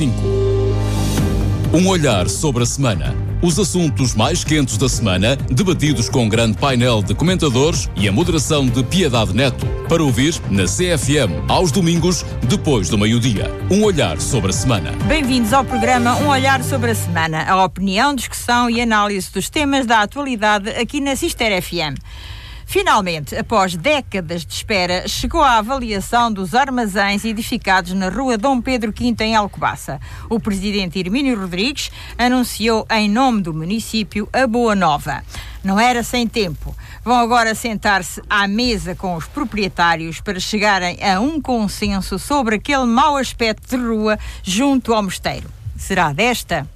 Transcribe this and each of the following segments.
5. Um olhar sobre a semana. Os assuntos mais quentes da semana, debatidos com um grande painel de comentadores e a moderação de Piedade Neto. Para ouvir na CFM, aos domingos, depois do meio-dia. Um olhar sobre a semana. Bem-vindos ao programa Um Olhar sobre a Semana. A opinião, discussão e análise dos temas da atualidade aqui na Cister FM. Finalmente, após décadas de espera, chegou a avaliação dos armazéns edificados na rua Dom Pedro V em Alcobaça. O presidente Hermínio Rodrigues anunciou em nome do município a boa nova. Não era sem tempo. Vão agora sentar-se à mesa com os proprietários para chegarem a um consenso sobre aquele mau aspecto de rua junto ao mosteiro. Será desta?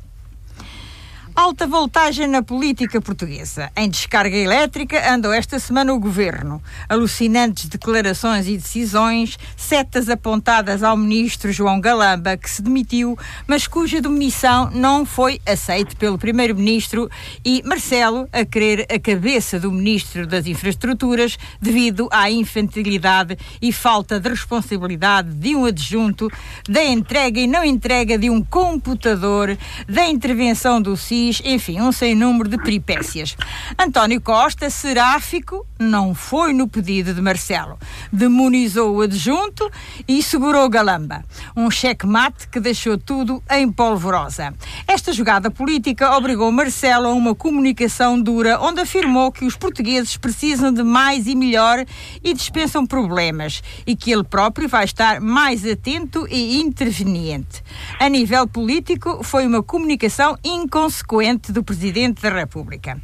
Alta voltagem na política portuguesa. Em descarga elétrica andou esta semana o governo. Alucinantes declarações e decisões, setas apontadas ao ministro João Galamba, que se demitiu, mas cuja demissão não foi aceita pelo primeiro-ministro, e Marcelo a querer a cabeça do ministro das Infraestruturas devido à infantilidade e falta de responsabilidade de um adjunto, da entrega e não entrega de um computador, da intervenção do CIS enfim, um sem número de peripécias. António Costa, seráfico, não foi no pedido de Marcelo. Demonizou o adjunto e segurou Galamba. Um cheque-mate que deixou tudo em polvorosa. Esta jogada política obrigou Marcelo a uma comunicação dura, onde afirmou que os portugueses precisam de mais e melhor e dispensam problemas e que ele próprio vai estar mais atento e interveniente. A nível político, foi uma comunicação inconsequente do Presidente da República.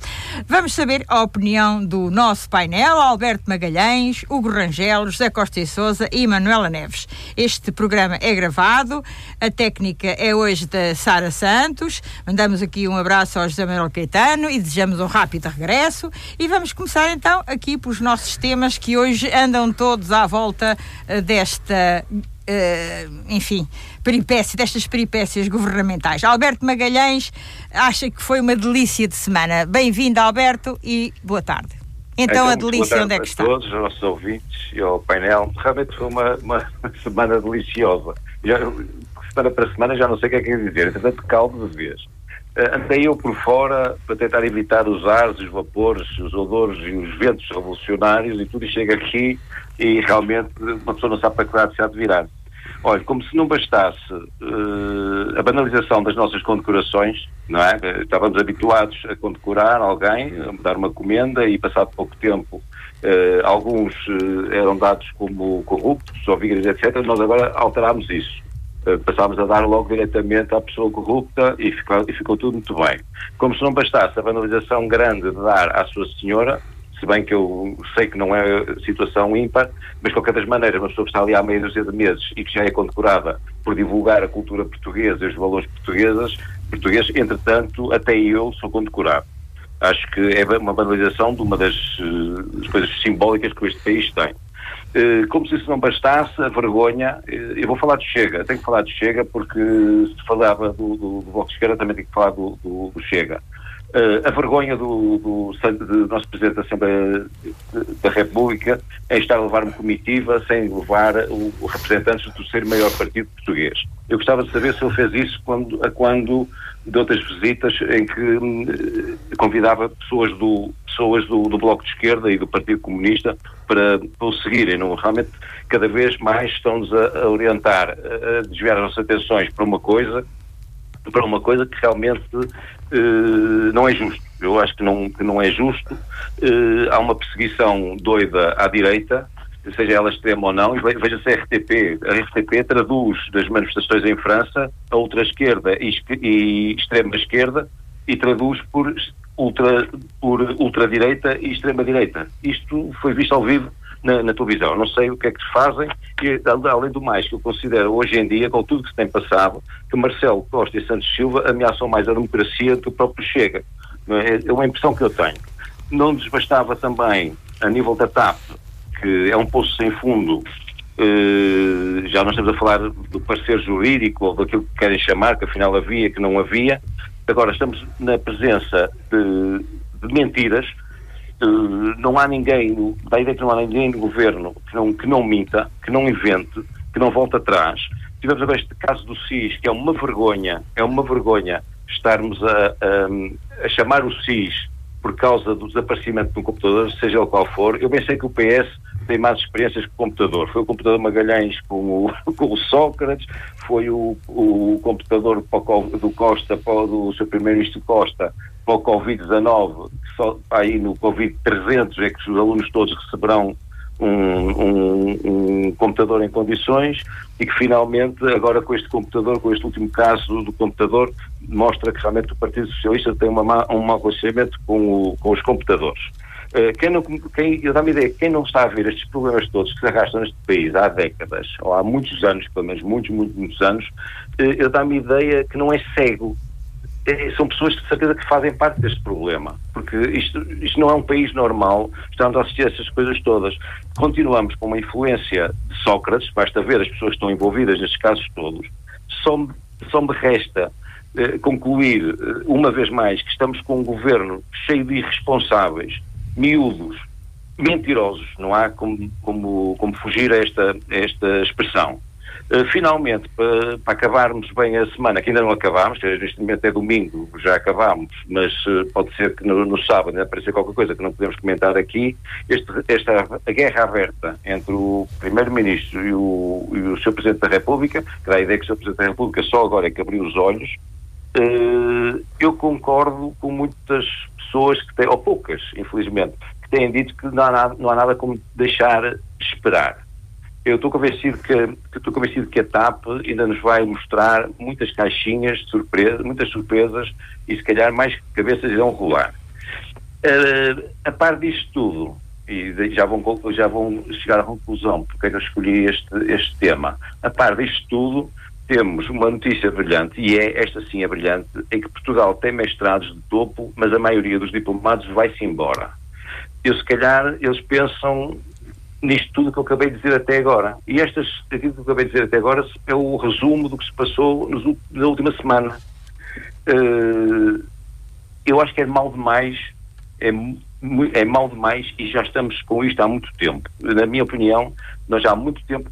Vamos saber a opinião do nosso painel, Alberto Magalhães, Hugo Rangel, José Costa e Souza e Manuela Neves. Este programa é gravado, a técnica é hoje da Sara Santos. Mandamos aqui um abraço ao José Manuel Caetano e desejamos um rápido regresso. E vamos começar então aqui pelos nossos temas que hoje andam todos à volta uh, desta Uh, enfim, peripécia, destas peripécias governamentais. Alberto Magalhães acha que foi uma delícia de semana. Bem-vindo, Alberto, e boa tarde. Então, então a delícia onde é que está? A todos os nossos ouvintes e ao painel. Realmente foi uma, uma semana deliciosa. Já, semana para semana já não sei o que é que é dizer. Entretanto, caldo de vez. Uh, andei eu por fora para tentar evitar os ares, os vapores, os odores e os ventos revolucionários e tudo, e chega aqui e realmente uma pessoa não sabe para que lado se há de virar. Olha, como se não bastasse uh, a banalização das nossas condecorações, não é? Estávamos habituados a condecorar alguém, a dar uma comenda e passado pouco tempo uh, alguns uh, eram dados como corruptos ou vígares, etc. Nós agora alterámos isso. passámos a dar logo diretamente à pessoa corrupta e ficou, e ficou tudo muito bem. Como se não bastasse a banalização grande de dar à sua senhora, se bem que eu sei que não é situação ímpar, mas de qualquer das maneiras, uma pessoa que está ali há meia dúzia de meses e que já é condecorada por divulgar a cultura portuguesa e os valores portugueses, portugueses entretanto, até eu sou condecorado. Acho que é uma banalização de uma das, das coisas simbólicas que este país tem. Eh, como se isso não bastasse, a vergonha, eh, eu vou falar de Chega, tenho que falar de Chega porque se falava do, do, do Esquerda também tenho que falar do, do, do Chega. Uh, a vergonha do, do, do, nosso Presidente da Assembleia da República é estar a levar uma comitiva sem levar o, o representantes do terceiro maior partido português. Eu gostava de saber se ele fez isso quando, quando de outras visitas em que uh, convidava pessoas, do, pessoas do, do, Bloco de Esquerda e do Partido Comunista para, para o seguirem. Não? Realmente, cada vez mais estão-nos a, a orientar, a, a desviar as nossas atenções para uma coisa para uma coisa que realmente uh, não é justo. Eu acho que não, que não é justo. Uh, há uma perseguição doida à direita, seja ela extrema ou não, e veja-se a RTP. A RTP traduz das manifestações em França a ultra-esquerda e, e extrema-esquerda e traduz por ultra, por ultradireita e extrema-direita. Isto foi visto ao vivo na, na, televisão. Não sei o que é que fazem e, além do mais, que eu considero hoje em dia, com tudo que se tem passado, que Marcelo Costa e Santos Silva ameaçam mais a democracia do que o próprio Chega. É? é uma impressão que eu tenho. Não desbastava também, a nível da TAP, que é um poço sem fundo, eh, já não estamos a falar do parecer jurídico ou daquilo que querem chamar, que afinal havia, que não havia. Agora estamos na presença de, de mentiras não há ninguém, da ideia que não há ninguém no governo que não, que não minta, que não invente, que não volte atrás, tivemos agora este caso do SIS, que é uma vergonha, é uma vergonha estarmos a, a, a chamar o SIS por causa do desaparecimento de um computador, seja ele qual for. Eu pensei que o PS tem mais experiências com o computador. Foi o computador Magalhães com o, com o Sócrates, foi o, o computador do Costa, do seu primeiro-ministro Costa, para o Covid-19, só aí no Covid-300 é que os alunos todos receberão um, um, um, computador em condições e que finalmente, agora com este computador, com este último caso do computador, mostra que realmente o Partido Socialista tem uma má, um mau conhecimento com, o, com os computadores. Uh, quem não, quem, eu dá-me ideia, quem não está a ver estes problemas todos que se arrastam neste país há décadas, ou há muitos anos, pelo menos muitos, muitos, muitos anos, uh, eu dá-me ideia que não é cego, são pessoas de certeza que fazem parte deste problema, porque isto, isto não é um país normal, estamos a assistir a essas coisas todas. Continuamos com uma influência de Sócrates, basta ver as pessoas que estão envolvidas nestes casos todos, só, só me resta eh, concluir eh, uma vez mais que estamos com um governo cheio de irresponsáveis, miúdos, mentirosos, não há como, como, como fugir a esta, a esta expressão finalmente, para, para, acabarmos bem a semana, que ainda não acabámos, neste momento é domingo, já acabámos, mas uh, pode ser que no, no sábado ainda apareça qualquer coisa que não podemos comentar aqui. Este, esta a guerra aberta entre o Primeiro-Ministro e o, e o Sr. Presidente da República, que dá a ideia que o Sr. Presidente da República só agora é que abriu os olhos, uh, eu concordo com muitas pessoas que têm, ou poucas, infelizmente, que têm dito que não há nada, não há nada como deixar esperar eu estou convencido que estou convencido que a TAP ainda nos vai mostrar muitas caixinhas de surpresa, muitas surpresas e se calhar mais cabeças irão rolar. Uh, a par disto tudo, e já vão, já vão chegar à conclusão porque é que eu escolhi este, este tema, a par disto tudo, temos uma notícia brilhante, e é, esta sim é brilhante, é que Portugal tem mestrados de topo, mas a maioria dos diplomados vai-se embora. Eu, se calhar, eles pensam nisto tudo que eu acabei de dizer até agora. E estas, aquilo que eu acabei de dizer até agora é o resumo do que se passou nos, na última semana. Uh, eu acho que é mal demais, é, é mal demais e já estamos com isto há muito tempo. Na minha opinião, nós já há muito tempo,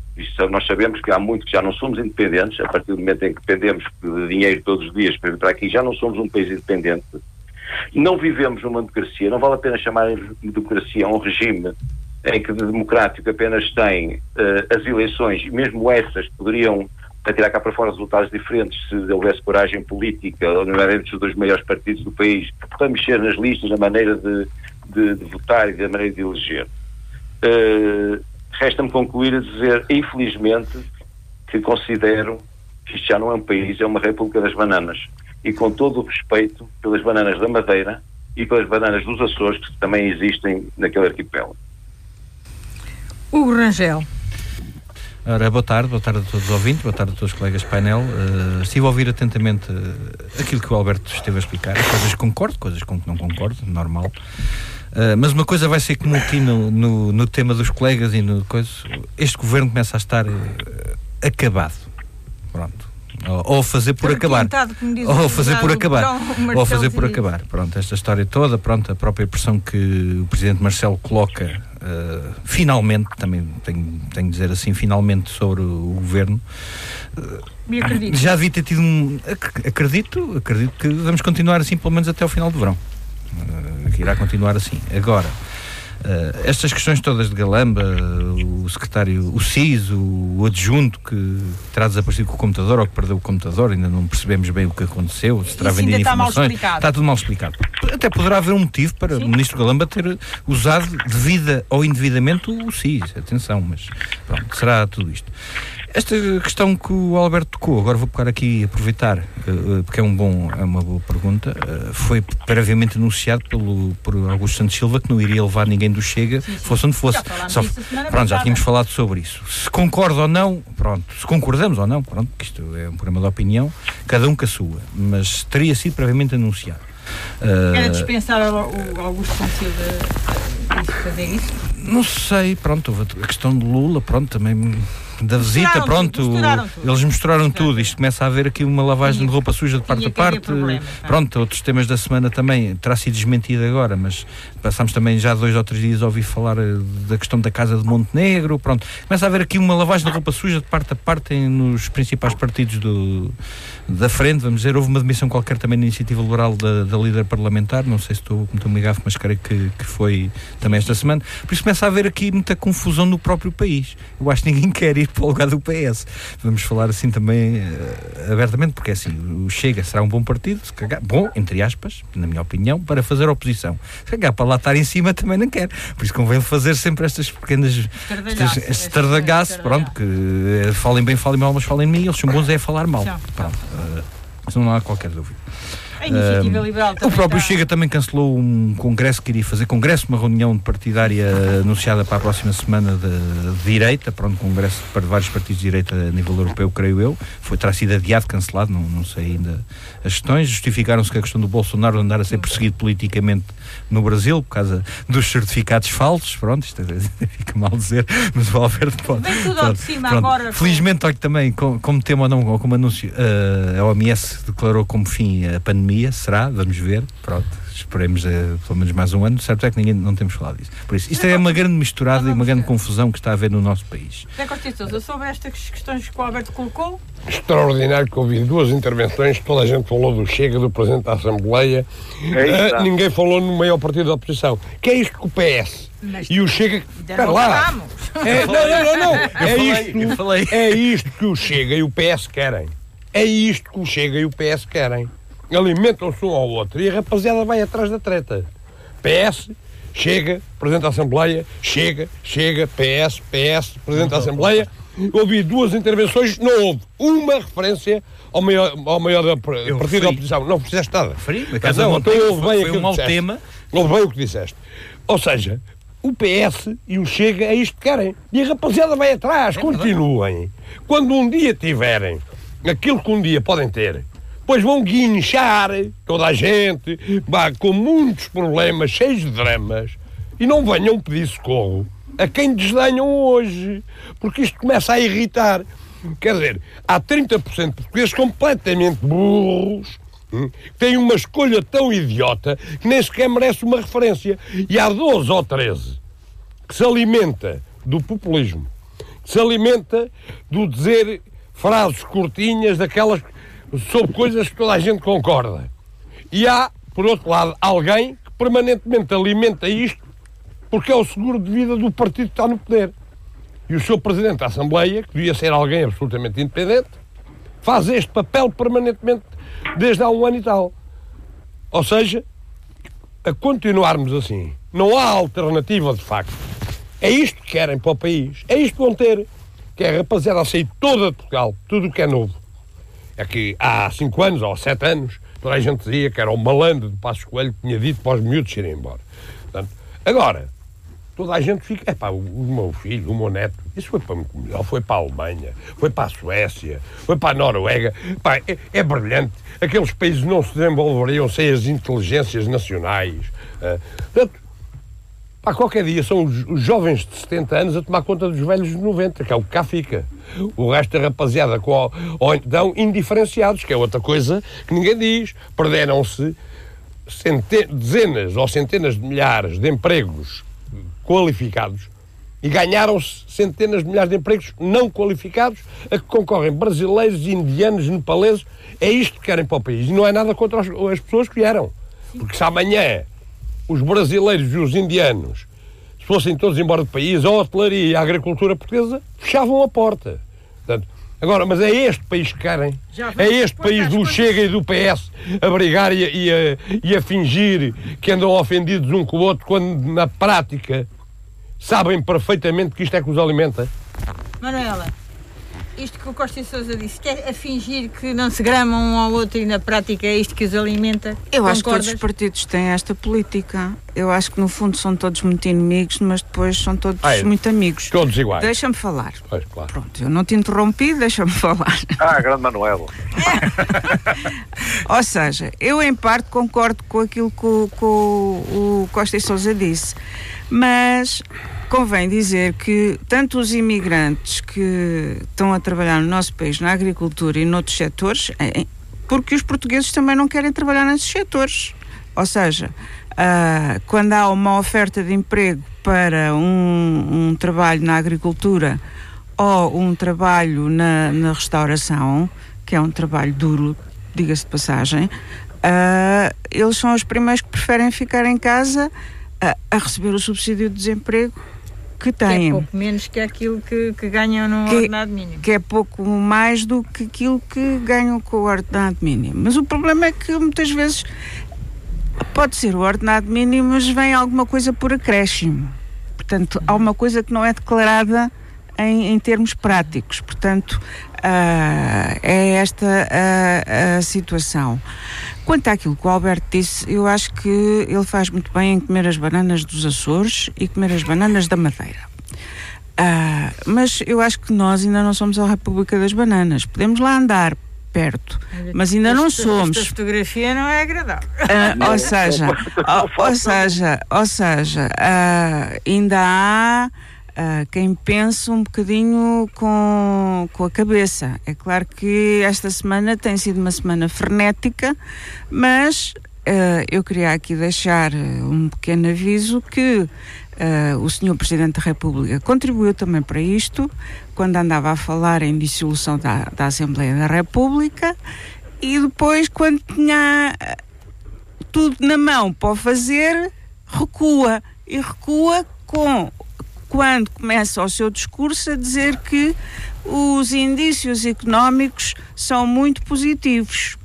nós sabemos que há muito que já não somos independentes, a partir do momento em que dependemos de dinheiro todos os dias para vir para aqui, já não somos um país independente. Não vivemos numa democracia, não vale a pena chamar de democracia a um regime em que de democrático apenas tem uh, as eleições, e mesmo essas poderiam tirar cá para fora resultados diferentes se houvesse coragem política, entre os dois maiores partidos do país, para mexer nas listas, na maneira de, de, de votar e da maneira de eleger. Uh, Resta-me concluir a dizer, infelizmente, que considero que isto já não é um país, é uma república das bananas. E com todo o respeito pelas bananas da Madeira e pelas bananas dos Açores, que também existem naquele arquipélago. Hugo Rangel. Ora, boa tarde, boa tarde a todos os ouvintes, boa tarde a todos os colegas de painel. Uh, estive a ouvir atentamente uh, aquilo que o Alberto esteve a explicar. Coisas que concordo, coisas com que não concordo, normal. Uh, mas uma coisa vai ser comum aqui no, no, no, tema dos colegas e no coisa. Este governo começa a estar acabado. Pronto. Ou, fazer por acabar. Ou fazer por acabar. Ou fazer por acabar. Pronto, esta história toda, pronto, a própria pressão que o Presidente Marcelo coloca, uh, finalmente, também tenho, tenho de dizer assim, finalmente sobre o governo. Uh, já devia ter tido um. Acredito, acredito que vamos continuar assim pelo menos até o final do verão. Uh, que irá continuar assim. Agora Uh, estas questões todas de Galamba, o secretário, o CIS, o, adjunto que terá desaparecido com o computador ou que perdeu o computador, ainda não percebemos bem o que aconteceu, se terá vendido informações. Está, está, tudo mal explicado. Até poderá haver um motivo para Sim. o ministro Galamba ter usado devida ou indevidamente o CIS, atenção, mas pronto, será tudo isto. Esta questão que o Alberto tocou, agora vou pegar aqui e aproveitar, uh, porque é, um bom, é uma boa pergunta, uh, foi previamente anunciado pelo, por Augusto Santos Silva que não iria levar ninguém do Chega, sim, sim. fosse onde fosse. Só, pronto, já tínhamos falado sobre isso. Se concordo ou não, pronto, se concordamos ou não, pronto, isto é um problema de opinião, cada um com a sua, mas teria sido previamente anunciado. Era dispensável o Augusto Santos Silva fazer isso? Não sei, pronto, a questão de Lula, pronto, também da visita, Misturaram pronto, tudo, misturaram tudo. eles misturaram tudo. Isto começa a haver aqui uma lavagem de roupa suja de parte tinha a parte. problemas, pá. Pronto, outros temas da semana também terá sido desmentido agora, mas passámos também já dois ou três dias a ouvir falar eh, da questão da Casa de Montenegro. Pronto, começa a haver aqui uma lavagem de roupa suja de parte a parte nos principais partidos do, da frente. Vamos dizer, houve uma demissão qualquer também na iniciativa liberal da, da líder parlamentar. Não sei se estou com muito gafo, mas creio que, que foi também esta semana. Por isso começa a haver aqui muita confusão no próprio país. Eu acho que ninguém quer ir para o lugar do PS. Vamos falar assim também eh, abertamente, porque é assim, o Chega será um bom partido, se cagar, bom, entre aspas, na minha opinião, para fazer oposição. Se cagar para lá estar em cima também não quer. Por isso convém fazer sempre estas pequenas este estardalhaço, pronto, que eh, falem bem, falem mal, mas falem mim, eles são bons é falar mal. Pronto, isso não há qualquer dúvida. A iniciativa liberal O também próprio está- Chega também cancelou um congresso que iria fazer, congresso, uma reunião partidária anunciada para a próxima semana de, de direita, pronto, um congresso para vários partidos de direita a nível europeu, creio eu, foi, terá sido adiado, cancelado, não, não sei ainda as questões, justificaram-se que a questão do Bolsonaro andar a ser perseguido politicamente no Brasil, por causa dos certificados falsos, pronto, isto é- fica mal dizer, mas o Alberto pode. Vem tudo ao de cima pronto. agora Felizmente, olha também, com- como tema ou não, ou como anúncio, eh, a OMS declarou como fim a pandemia, será? Vamos ver, pronto, esperemos eh, pelo menos mais um ano, certo é que ninguém, não temos falado disso. Por isso, isto é uma grande misturada e uma grande confusão que está a haver no nosso país. Zé Costa Sousa, sobre estas questões que o Alberto colocou, Extraordinário que ouvi duas intervenções, toda a gente falou do Chega, do Presidente da Assembleia, isso, tá. ninguém falou no maior partido da oposição. Que é isto que o PS Mas- e o Chega. Espera não lá! É, não, não, não, não. É falei, isto, é isto que o Chega e o PS querem. É isto que o Chega e o PS querem. Alimentam-se um ao outro e a rapaziada vai atrás da treta. PS, Chega, Presidente da Assembleia, Chega, Chega, PS, PS, Presidente da Assembleia. Ouvi duas intervenções, não houve uma referência ao maior, ao maior da, partido da oposição. Não fizeste nada. Referi, Mas não, então Montenegro ouve foi- bem foi um mau disseste. tema. Ouve bem o que disseste. Ou seja, o PS e o Chega é isto que querem. E a rapaziada vai atrás, continuem. Quando um dia tiverem aquilo que um dia podem ter, pois vão guinchar toda a gente, com muitos problemas, cheios de dramas, e não venham pedir socorro a quem desdenham hoje, porque isto começa a irritar. Quer dizer, há 30% de portugueses completamente burros, hum, têm uma escolha tão idiota que nem sequer merece uma referência. E há 12 ou 13 que se alimenta do populismo, que se alimenta do dizer frases curtinhas, daquelas sobre coisas que toda a gente concorda. E há, por outro lado, alguém que permanentemente alimenta isto porque é o seguro de vida do partido que está no poder. E o seu Presidente da Assembleia, que devia ser alguém absolutamente independente, faz este papel permanentemente desde há um ano e tal. Ou seja, a continuarmos assim, não há alternativa de facto. É isto que querem para o país. É isto que vão ter. Que é a rapaziada a sair toda de Portugal, tudo o que é novo. É que há cinco anos ou sete anos, toda a gente dizia que era o malandro de Passos Coelho que tinha dito para os miúdos irem embora. Portanto, agora, toda a gente fica, é pá, o, o meu filho, o meu neto, isso foi para muito melhor, foi para a Alemanha, foi para a Suécia, foi para a Noruega, pá, é, é brilhante. Aqueles países não se desenvolveriam sem as inteligências nacionais. ah. portanto, pá, qualquer dia são os, os jovens de 70 anos a tomar conta dos velhos de 90, que é o que cá fica. O resto da rapaziada, com, ou então indiferenciados, que é outra coisa que ninguém diz. Perderam-se dezenas ou centenas de milhares de empregos qualificados e ganharam-se centenas de milhares de empregos não qualificados a que concorrem brasileiros, indianos, nepaleses. É isto que querem para o país. E não é nada contra as, as pessoas que vieram. Porque se amanhã os brasileiros e os indianos se fossem todos embora do país, a hotelaria e a agricultura portuguesa fechavam a porta. Portanto, agora, mas é este país que querem. É este país do Chega e do PS a brigar e a, e a- e a fingir que andam ofendidos um com o outro, quando na prática sabem perfeitamente que isto é que os alimenta. Manuela, isto que o Costa e Sousa disse, que é a fingir que não se gramam um ao outro e na prática é isto que os alimenta. Eu acho que Concordas? todos os partidos têm esta política. Eu acho que no fundo são todos muito inimigos, mas depois são todos Ah, é. muito amigos. Todos iguais. Deixa-me falar. Pois, claro. Pronto, eu não te interrompi, deixa-me falar. Ah, grande Manuel. Ou seja, eu em parte concordo com aquilo que o, que o- o Costa e Sousa disse. Mas convém dizer que tanto os imigrantes que estão a trabalhar no nosso país na agricultura e noutros setores, eh, porque os portugueses também não querem trabalhar nesses setores. Ou seja, uh, quando há uma oferta de emprego para um, um trabalho na agricultura ou um trabalho na, na, restauração, que é um trabalho duro, diga-se de passagem, uh, eles são os primeiros que preferem ficar em casa a, a receber o subsídio de desemprego que têm. Que é pouco menos que aquilo que, que ganham no que, ordenado mínimo. Que é pouco mais do que aquilo que ganham com o ordenado mínimo. Mas o problema é que muitas vezes pode ser o ordenado mínimo, mas vem alguma coisa por acréscimo. Portanto, há uma coisa que não é declarada em, em termos práticos. Portanto, uh, é esta a, a situação. Quanto àquilo que o Alberto disse, eu acho que ele faz muito bem em comer as bananas dos Açores e comer as bananas da Madeira. Uh, mas eu acho que nós ainda não somos a República das Bananas. Podemos lá andar perto, mas ainda não somos. Esta fotografia não é agradável. Uh, ou seja, ou, ou, seja, ou seja, uh, ainda há Uh, quem pensa um bocadinho com, com a cabeça. É claro que esta semana tem sido uma semana frenética, mas uh, eu queria aqui deixar um pequeno aviso que uh, o Sr. Presidente da República contribuiu também para isto, quando andava a falar em dissolução da, da Assembleia da República, e depois, quando tinha tudo na mão para fazer, recua. E recua com quando começa o seu discurso a dizer que os indícios económicos são muito positivos.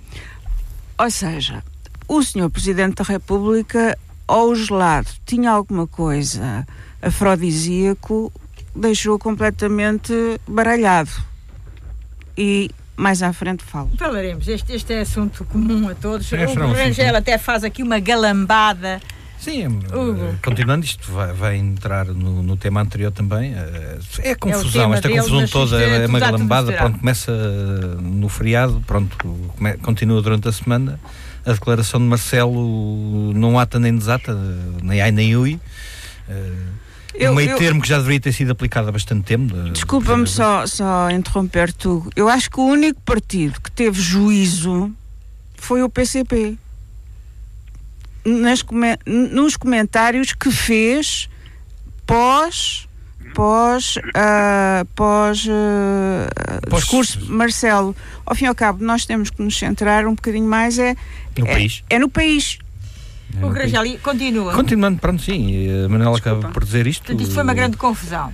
Ou seja, o senhor Presidente da República, ao gelado, tinha alguma coisa afrodisíaco, deixou completamente baralhado. E mais à frente falo. Falaremos. Este, este é assunto comum a todos. É, o Rangel até faz aqui uma galambada Sim, uh, continuando, isto vai, vai entrar no, no, tema anterior também. Uh, é confusão, é esta confusão toda é uma galambada. Pronto, começa no feriado, pronto, continua durante a semana. A declaração de Marcelo não ata nem desata, nem ai nem ui. Uh, eu, um meio eu, termo que já deveria ter sido aplicado há bastante tempo. Desculpa-me só, só interromper tu. Eu acho que o único partido que teve juízo foi o PCP nas, nos comentários que fez pós pós, uh, pós, uh, pós discurso Marcelo. Ao fim e ao cabo, nós temos que nos centrar um bocadinho mais é, no é, país. É no país. É o Grajali continua. Continuando, pronto, sim. A Manuela acaba por dizer isto. Portanto, isto foi uma grande confusão.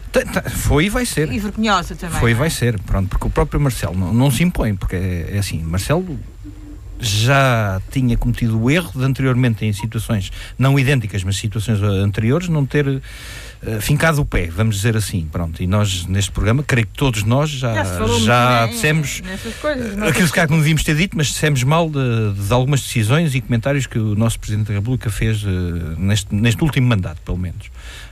Foi e vai ser. E vergonhosa também. Foi e vai é? ser, pronto, porque o próprio Marcelo não, não se impõe, porque é, é assim, Marcelo já tinha cometido o erro de anteriormente em situações não idênticas, mas situações anteriores, não ter uh, fincado o pé, vamos dizer assim, pronto. E nós, neste programa, creio que todos nós já, já, já dissemos coisas, uh, aquilo que não devíamos ter dito, mas dissemos mal de, de, algumas decisões e comentários que o nosso Presidente da República fez uh, neste, neste último mandato, pelo menos.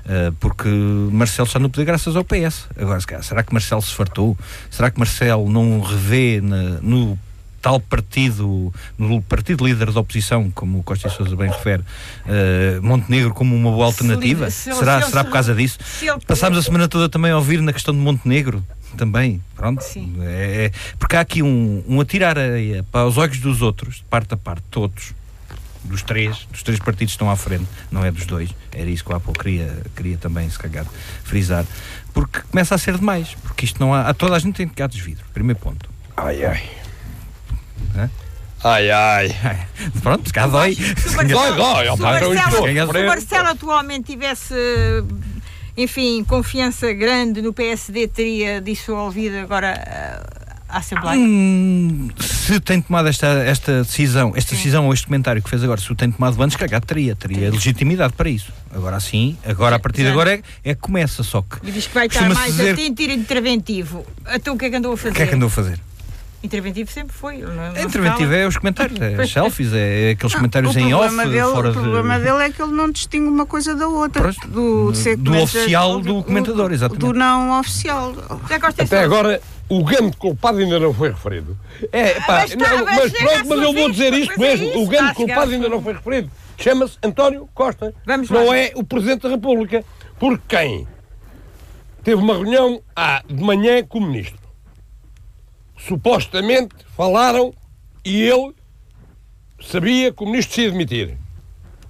Uh, porque Marcelo está no poder graças ao PS. Agora, será que Marcelo se fartou? Será que Marcelo não revê na, no tal partido, no partido líder da oposição, como o Costa e Sousa bem refere, uh, Montenegro como uma boa alternativa? Se, se, será, se, será por causa disso? Passámos a semana toda também a ouvir na questão de Montenegro também, pronto. É, é, porque há aqui um, um atirar areia para os olhos dos outros, de parte a parte, todos, dos três, dos três partidos que estão à frente, não é dos dois, era isso que o Apple queria, queria também, se calhar, frisar, porque começa a ser demais, porque isto não há, a toda a gente tem gatos de vidro, primeiro ponto. Ai, ai. Ai, ai. Pronto, cá dói. Dói, dói. Se o Marcelo, se Marcelo atualmente tivesse, enfim, confiança grande no PSD, teria dissolvido agora uh, a Assembleia? Hum, se tem tomado esta, esta decisão, esta sim. decisão ou este comentário que fez agora, se o tem tomado antes, cagado teria, teria legitimidade para isso. Agora sim, agora a partir de agora é, é que começa, só que. E diz que vai estar mais dizer... atento e interventivo. Então o que é que andou a fazer? O que é que andou a fazer? Interventivo sempre foi. Não, não interventivo é os comentários, é selfies, é aqueles não, comentários em off. Dele, fora o problema de... dele é que ele não distingue uma coisa da outra. do, do oficial do comentador, exatamente. Do não oficial. Até agora o grande culpado ainda não foi referido. É, pá, mas, tá, não, mas, mas, pronto, mas eu vou dizer isto mesmo: o grande culpado ainda não foi referido. chama-se António Costa. Vamos lá. não é o Presidente da República. Porque quem teve uma reunião ah, de manhã com o Ministro. Supostamente falaram e ele sabia que o Ministro se ia demitir.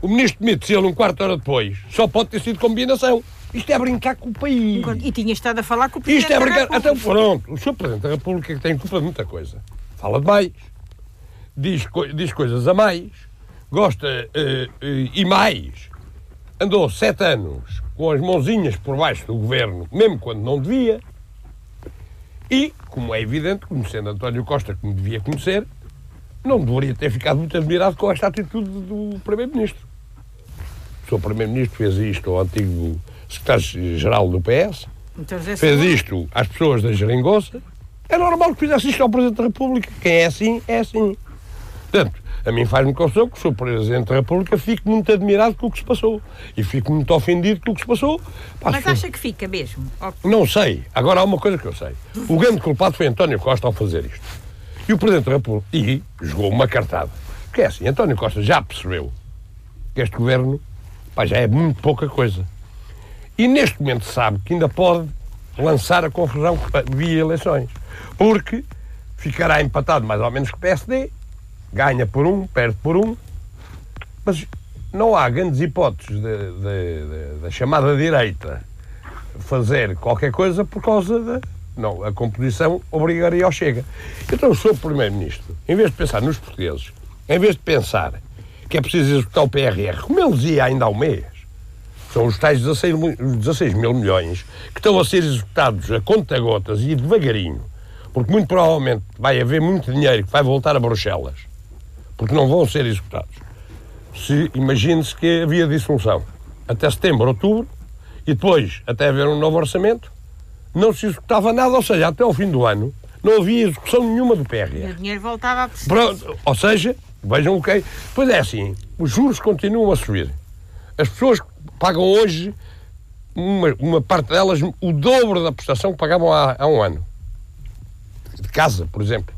O Ministro demite-se ele um quarto de hora depois. Só pode ter sido combinação. Isto é brincar com o país. E tinha estado a falar com o Presidente Isto é brincar. República. Então pronto, o Sr. Presidente da República que tem culpa de muita coisa. Fala demais, diz, co- diz coisas a mais, gosta eh, eh, e mais. Andou sete anos com as mãozinhas por baixo do governo, mesmo quando não devia. E, como é evidente, conhecendo António Costa como devia conhecer, não deveria ter ficado muito admirado com esta atitude do Primeiro-Ministro. O Sr. Primeiro-Ministro fez isto ao antigo secretário-geral do PS, Então, fez isto às pessoas da Geringonça, é normal que fizesse isto ao Presidente da República. Quem é assim, é assim. Portanto, a mim faz-me confusão que o Sr. Presidente da República fique muito admirado com o que se passou. E fique muito ofendido com o que se passou. Pá, Mas se- acha que fica mesmo? Não sei. Agora há uma coisa que eu sei. O grande culpado foi António Costa ao fazer isto. E o Presidente da República. E jogou uma cartada. Porque é assim, António Costa já percebeu que este governo pá, já é muito pouca coisa. E neste momento sabe que ainda pode lançar a confusão via eleições. Porque ficará empatado mais ou menos com o PSD, ganha por um, perde por um, mas não há grandes hipóteses da chamada direita fazer qualquer coisa por causa da. Não, a composição obrigaria ao Chega. Então o Sr. Primeiro-Ministro, em vez de pensar nos portugueses, em vez de pensar que é preciso executar o PRR, como ele dizia ainda há um mês, são os tais 16, mu- os 16 mil milhões que estão a ser executados a conta-gotas e devagarinho, porque muito provavelmente vai haver muito dinheiro que vai voltar a Bruxelas, porque não vão ser executados. Se imagine-se que havia dissolução até setembro, outubro, e depois, até haver um novo orçamento, não se executava nada, ou seja, até ao fim do ano, não havia execução nenhuma do PRR. o dinheiro voltava a. Pronto, ou seja, vejam o que é. Pois é assim, os juros continuam a subir. As pessoas pagam hoje, uma, uma parte delas, o dobro da prestação que pagavam há, há um ano. De casa, por exemplo.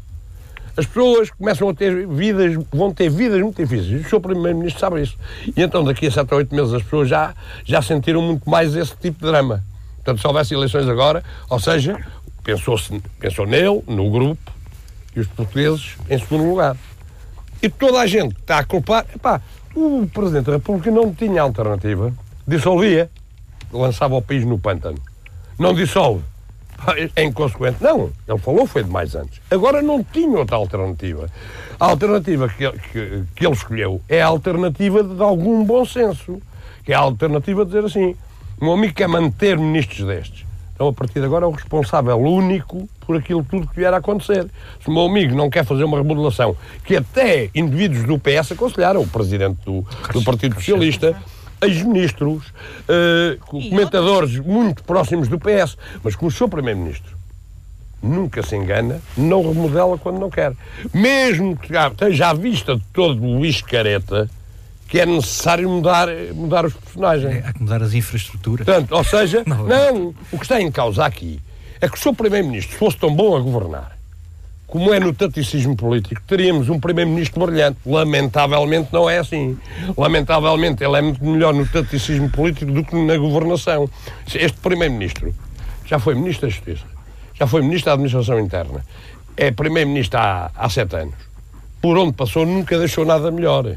As pessoas começam a ter vidas, vão ter vidas muito difíceis. O Sr. Primeiro-Ministro sabe isso. E então, daqui a 7 ou 8 meses, as pessoas já, já sentiram muito mais esse tipo de drama. Portanto, se houvesse eleições agora, ou seja, pensou-se pensou nele, no grupo, e os portugueses em segundo lugar. E toda a gente está a culpar, epá, o Presidente da República não tinha alternativa, dissolvia, lançava o país no pântano. Não dissolve. É inconsequente. Não, ele falou foi demais antes. Agora não tinha outra alternativa. A alternativa que, que, que ele escolheu é a alternativa de algum bom senso. Que é a alternativa de dizer assim: meu amigo quer manter ministros destes. Então, a partir de agora, é o responsável único por aquilo tudo que vier a acontecer. Se o meu amigo não quer fazer uma remodelação, que até indivíduos do PS aconselharam, o presidente do, do Partido Socialista, ex-ministros, eh, comentadores muito próximos do PS, mas como o seu primeiro-ministro nunca se engana, não remodela quando não quer. Mesmo que já esteja à vista de todo o Luís Careta, que é necessário mudar, mudar os personagens. Há que mudar as infraestruturas. Portanto, ou seja, Não, não, o que está em causa aqui é que o Sr. Primeiro-Ministro fosse tão bom a governar, como é no taticismo político, teríamos um Primeiro-Ministro brilhante. Lamentavelmente não é assim. Lamentavelmente ele é muito melhor no taticismo político do que na governação. Este Primeiro-Ministro já foi Ministro da Justiça, já foi Ministro da Administração Interna, é Primeiro-Ministro há, há sete anos. Por onde passou nunca deixou nada melhor.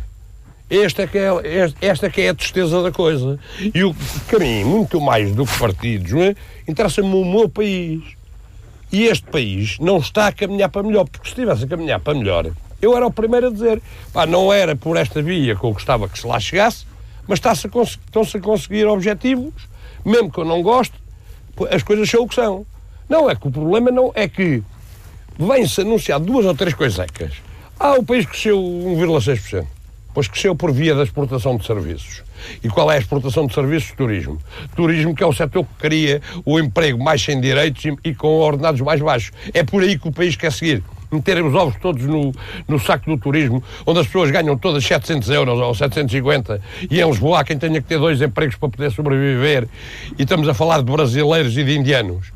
Esta é que é, esta que é a tristeza da coisa. E o que mim, muito mais do que partidos, é? interessa-me o meu país. E este país não está a caminhar para melhor, porque se estivesse a caminhar para melhor, eu era o primeiro a dizer, pá, não era por esta via que eu gostava que se lá chegasse, mas está-se a estão-se a conseguir objetivos, mesmo que eu não goste, as coisas são o que são. Não, é que o problema não é que vem-se anunciar duas ou três coisas secas. Ah, o país cresceu 1,6%. Pois cresceu por via da exportação de serviços. E qual é a exportação de serviços? Turismo. Turismo que é o setor que cria o emprego mais sem direitos e, com ordenados mais baixos. É por aí que o país quer seguir. Meter os ovos todos no, no saco do turismo, onde as pessoas ganham todas 700 euros ou 750 e em Lisboa há quem tenha que ter dois empregos para poder sobreviver. E estamos a falar de brasileiros e de indianos.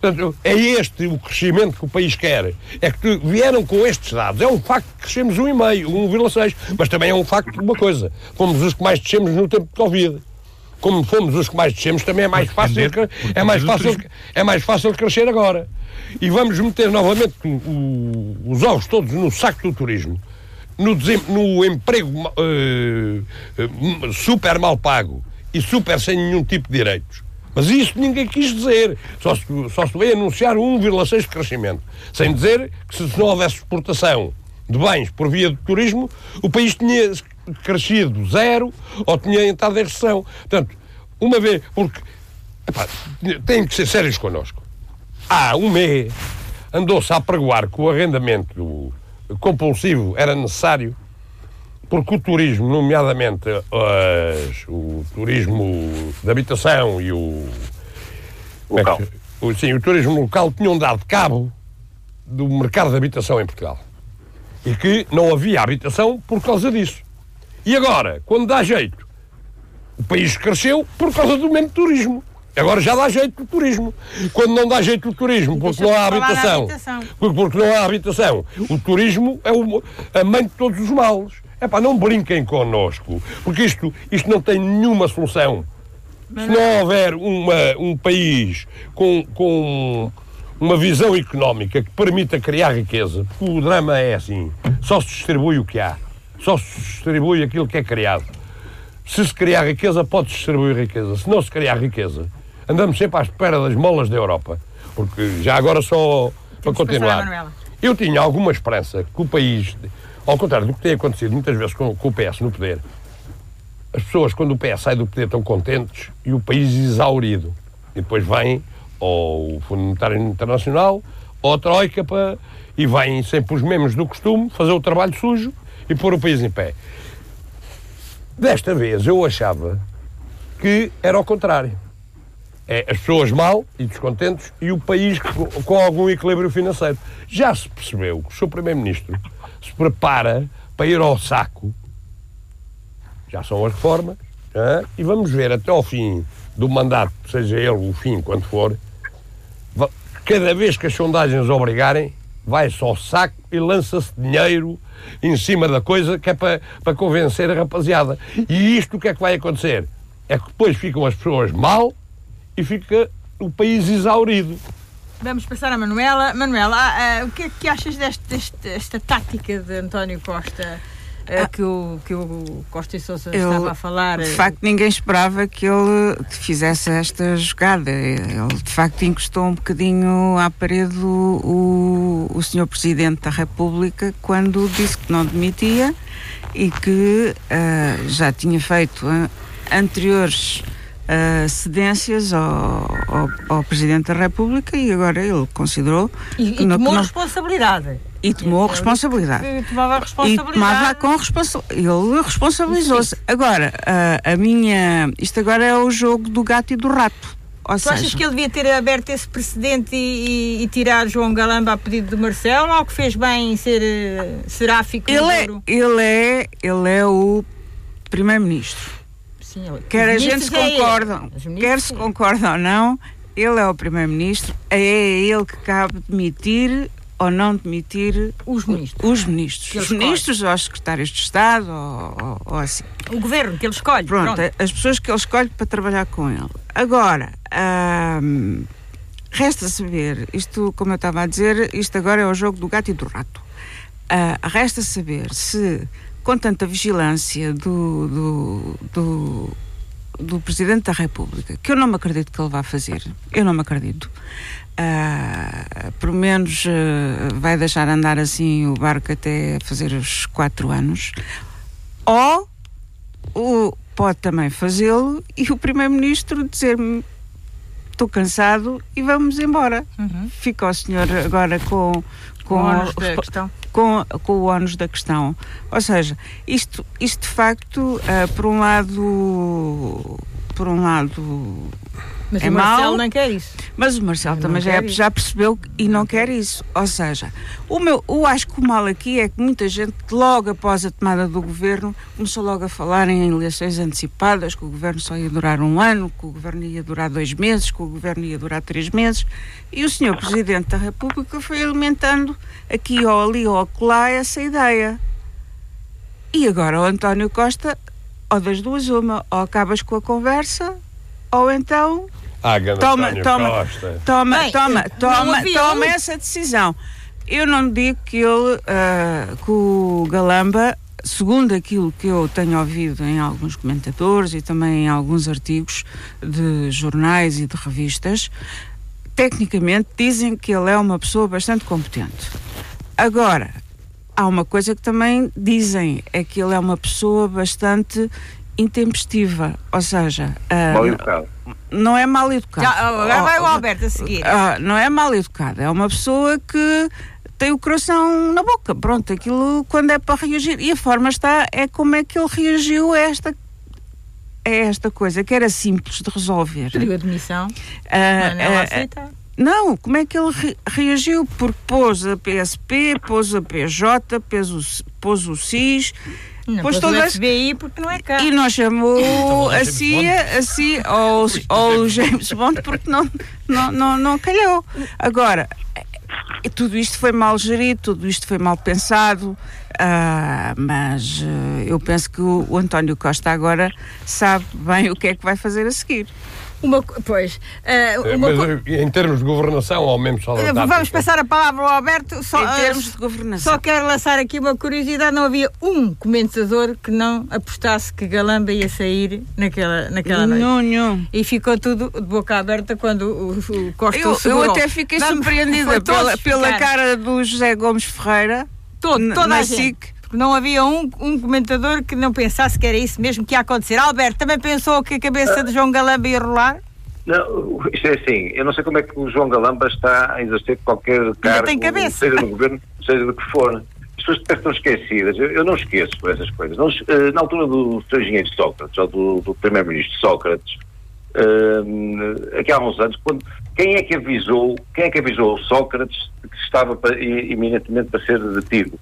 Portanto, é este o crescimento que o país quer. É que vieram com estes dados. É um facto que crescemos 1,5, 1,6. Mas também é um facto de uma coisa. Fomos os que mais descemos no tempo de Covid. Como fomos os que mais descemos, também é mais fácil, é mais fácil, é mais fácil crescer agora. E vamos meter novamente o, os ovos todos no saco do turismo. No, no emprego uh, super mal pago e super sem nenhum tipo de direitos mas isso ninguém quis dizer. Só se, só se veio anunciar 1,6% de crescimento. Sem dizer que se não houvesse exportação de bens por via do turismo, o país tinha crescido zero ou tinha entrado em recessão. Portanto, uma vez, porque epá, tem que ser sérios connosco. Há um mês andou-se a pregoar que o arrendamento compulsivo era necessário porque o turismo, nomeadamente uh, o turismo de habitação e o. É local. É o, sim, o turismo local tinham dado cabo do mercado de habitação em Portugal. E que não havia habitação por causa disso. E agora, quando dá jeito, o país cresceu por causa do mesmo turismo. Agora já dá jeito do turismo. Quando não dá jeito do turismo, porque não há habitação, habitação. Porque não há habitação, o turismo é o, a mãe de todos os males. É pá, não brinquem connosco, porque isto, isto não tem nenhuma solução. Se não houver uma, um país com, com uma visão económica que permita criar riqueza, porque o drama é assim: só se distribui o que há, só se distribui aquilo que é criado. Se se criar riqueza, pode-se distribuir riqueza. Se não se criar riqueza, andamos sempre à espera das molas da Europa. Porque já agora só para continuar. Eu tinha alguma esperança que o país ao contrário do que tem acontecido muitas vezes com, com o PS no poder, as pessoas, quando o PS sai do poder, estão contentes e o país exaurido. E depois vem ou o Fundo Monetário Internacional ou a Troika para, e vêm sempre os mesmos do costume fazer o trabalho sujo e pôr o país em pé. Desta vez eu achava que era ao contrário. É as pessoas mal e descontentes e o país com, algum equilíbrio financeiro. Já se percebeu que o seu Primeiro-Ministro se prepara para ir ao saco. Já são as reformas. Hein? E vamos ver até ao fim do mandato, seja ele o fim, quando for, cada vez que as sondagens obrigarem, vai-se ao saco e lança-se dinheiro em cima da coisa que é para, para convencer a rapaziada. E isto o que é que vai acontecer? É que depois ficam as pessoas mal e fica o país exaurido. Vamos passar a Manuela. Manuela, ah, ah, o que é que achas desta, desta tática de António Costa? Ah, que, o, que o Costa e Sousa ele, estava a falar. De facto, ninguém esperava que ele fizesse esta jogada. Ele, de facto, encostou um bocadinho à parede o, o senhor Presidente da República quando disse que não demitia e que uh, já tinha feito anteriores uh, cedências ao, ao, ao, Presidente da República e agora ele considerou. E, e tomou não, responsabilidade. E tomou ele, responsabilidade. E tomava a responsabilidade. E tomava com responsabilidade. Ele responsabilizou-se. Agora, uh, a minha. Isto agora é o jogo do gato e do rato. Ou tu seja, achas que ele devia ter aberto esse precedente e, e, e tirar João Galamba a pedido de Marcelo ou que fez bem ser uh, seráfico? Ele é, ele é, ele é o primeiro-ministro. Sim, quer a gente se é concordam, quer se concorda ou não, ele é o primeiro-ministro, é ele que cabe demitir ou não demitir os ministros. Os ministros. Os ministros ou os secretários de Estado ou, ou, ou, assim. O governo que ele escolhe. Pronto, pronto, as pessoas que ele escolhe para trabalhar com ele. Agora, hum, resta saber, isto, como eu estava a dizer, isto agora é o jogo do gato e do rato. Uh, resta saber se com tanta vigilância do, do, do, do, Presidente da República, que eu não me acredito que ele vá fazer, eu não me acredito. Uh, pelo menos uh, vai deixar andar assim o barco até fazer os quatro anos, ou, ou pode também fazê-lo e o Primeiro-Ministro dizer-me estou cansado e vamos embora. Uhum. Fica o senhor agora com, com, com, a, com, com o ónus da questão. Ou seja, isto, isto de facto, uh, por um lado, por um lado Mas é o Marcelo mau. não quer isso. Mas o Marcelo Não também já, isso. já percebeu e não quer isso. Ou seja, o meu, eu acho que o mal aqui é que muita gente, logo após a tomada do governo, começou logo a falar em eleições antecipadas, que o governo só ia durar um ano, que o governo ia durar dois meses, que o governo ia durar três meses. E o senhor Presidente da República foi alimentando aqui ou ali ou acolá essa ideia. E agora o António Costa, ou das duas uma, ou acabas com a conversa, ou então Ah, grande Toma, toma. Costa. Toma, Bem, toma, não toma, toma essa decisão. Eu não digo que ele, ah, que o Galamba, segundo aquilo que eu tenho ouvido em alguns comentadores e também em alguns artigos de jornais e de revistas, tecnicamente dizem que ele é uma pessoa bastante competente. Agora, há uma coisa que também dizem, é que ele é uma pessoa bastante intempestiva, ou seja, ah, Mal educado. não é mal educado. Já, agora Oh, vai o oh, Alberto a seguir. ah, não é mal educado, é uma pessoa que tem o coração na boca. Pronto, aquilo quando é para reagir. E a forma está, é como é que ele reagiu a esta, a esta coisa, que era simples de resolver. Pediu admissão. Ah, Não, não ah, aceitar. não, como é que ele re- reagiu? Porque pôs a PSP, pôs a PJ, pôs o, pôs o SIS Não, Pois pôs o todas- FBI porque não é cá. e não chamou Então, a James CIA, a CIA ou, ou o James Bond porque não, não, não, não calhou. Agora, tudo isto foi mal gerido, tudo isto foi mal pensado, ah, mas eh, eu penso que o, o António Costa agora sabe bem o que é que vai fazer a seguir. Uma, pois, Eh, uma Mas eh, em termos de governação, ao mesmo só Eh, Vamos passar a palavra ao Alberto. Só, em ah, termos de governação. Só quero lançar aqui uma curiosidade: não havia um comentador que não apostasse que Galamba ia sair naquela, naquela noite. Nenhum, nenhum. E ficou tudo de boca aberta quando o, o Costa o Eu, eu segurou. até fiquei Vamos- surpreendida pela, pela cara do José Gomes Ferreira. Todo, toda na a gente. SIC. Não havia um, um comentador que não pensasse que era isso mesmo que ia acontecer. Alberto, também pensou que a cabeça de João Galamba ia rolar? Não, isto é assim, eu não sei como é que o João Galamba está a exercer qualquer cargo, seja no governo, seja do que for. As pessoas estão esquecidas, eu, eu não esqueço essas coisas. Não eh, na altura do Sr. Engenheiro Sócrates, ou do, do Primeiro-Ministro Sócrates, eh, aqui há uns anos, quando, quem é que avisou, quem é que avisou Sócrates que estava para, iminentemente para ser detido?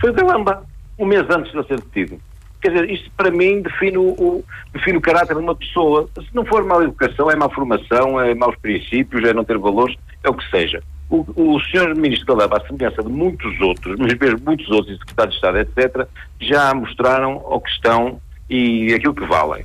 Foi o Galamba, um mês antes de ele ser detido. Quer dizer, isto para mim define o, o- define o caráter de uma pessoa. Se não for má educação, é má formação, é maus princípios, é não ter valores, é o que seja. O, o senhor Ministro Galamba, à semelhança de muitos outros, mas mesmo muitos outros, secretários de Estado, etc., já mostraram o que estão e aquilo que valem.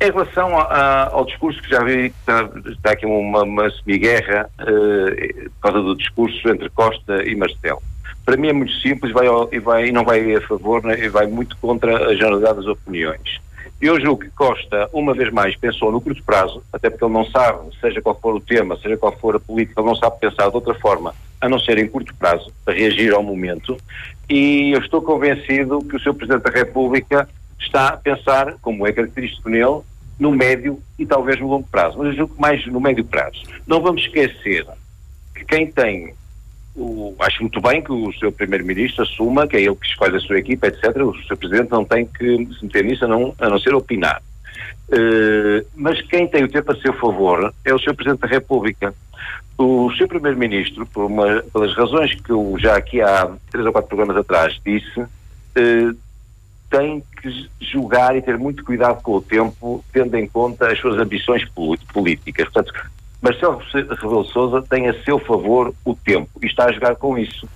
Em relação a- a- ao discurso, que já vi que está, está aqui uma, uma semiguerra eh, por causa do discurso entre Costa e Marcelo. Para mim é muito simples vai e, vai, não vai a favor né, e vai muito contra a generalidade das opiniões. Eu julgo que Costa, uma vez mais, pensou no curto prazo, até porque ele não sabe, seja qual for o tema, seja qual for a política, ele não sabe pensar de outra forma, a não ser em curto prazo, para reagir ao momento. E eu estou convencido que o Sr. Presidente da República está a pensar, como é característico nele, no médio e talvez no longo prazo. Mas eu julgo mais no médio prazo. Não vamos esquecer que quem tem o- acho muito bem que o seu primeiro-ministro assuma que é ele que escolhe a sua equipa, etc. O seu presidente não tem que se meter nisso a não, a não ser opinar. Eh, mas quem tem o tempo a seu favor é o seu presidente da República. O seu primeiro-ministro, por uma- pelas razões que eu já aqui há três ou quatro programas atrás disse, eh, tem que julgar e ter muito cuidado com o tempo, tendo em conta as suas ambições políticas. Portanto, Marcelo Rebelo de Sousa tem a seu favor o tempo e está a jogar com isso.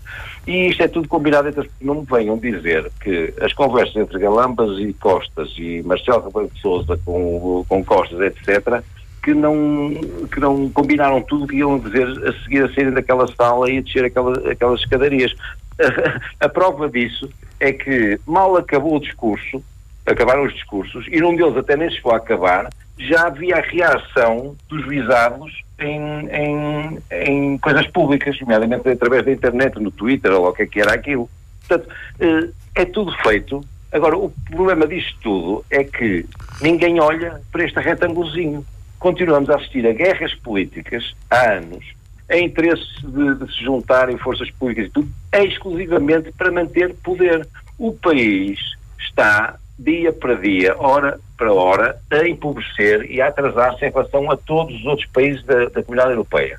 E isto é tudo combinado entre não me venham dizer que as conversas entre Galambas e Costas e Marcelo Rebelo de Sousa com, com Costas, etc., que não, que não combinaram tudo o que iam dizer a seguir a saírem daquela sala e a descer aquela, aquelas escadarias. A, prova disso é que mal acabou o discurso, acabaram os discursos, e num deles até nem chegou a acabar, já havia a reação dos juizados em, em, em coisas públicas, nomeadamente através da internet, no Twitter, ou o que é que era aquilo. Portanto, eh, é tudo feito. Agora, o problema disto tudo é que ninguém olha para este retângulozinho. Continuamos a assistir a guerras políticas há anos, a interesses de, de se juntarem forças políticas e tudo, exclusivamente para manter poder. O país está dia para dia, hora para hora, a empobrecer e a atrasar-se em relação a todos os outros países da, da comunidade europeia.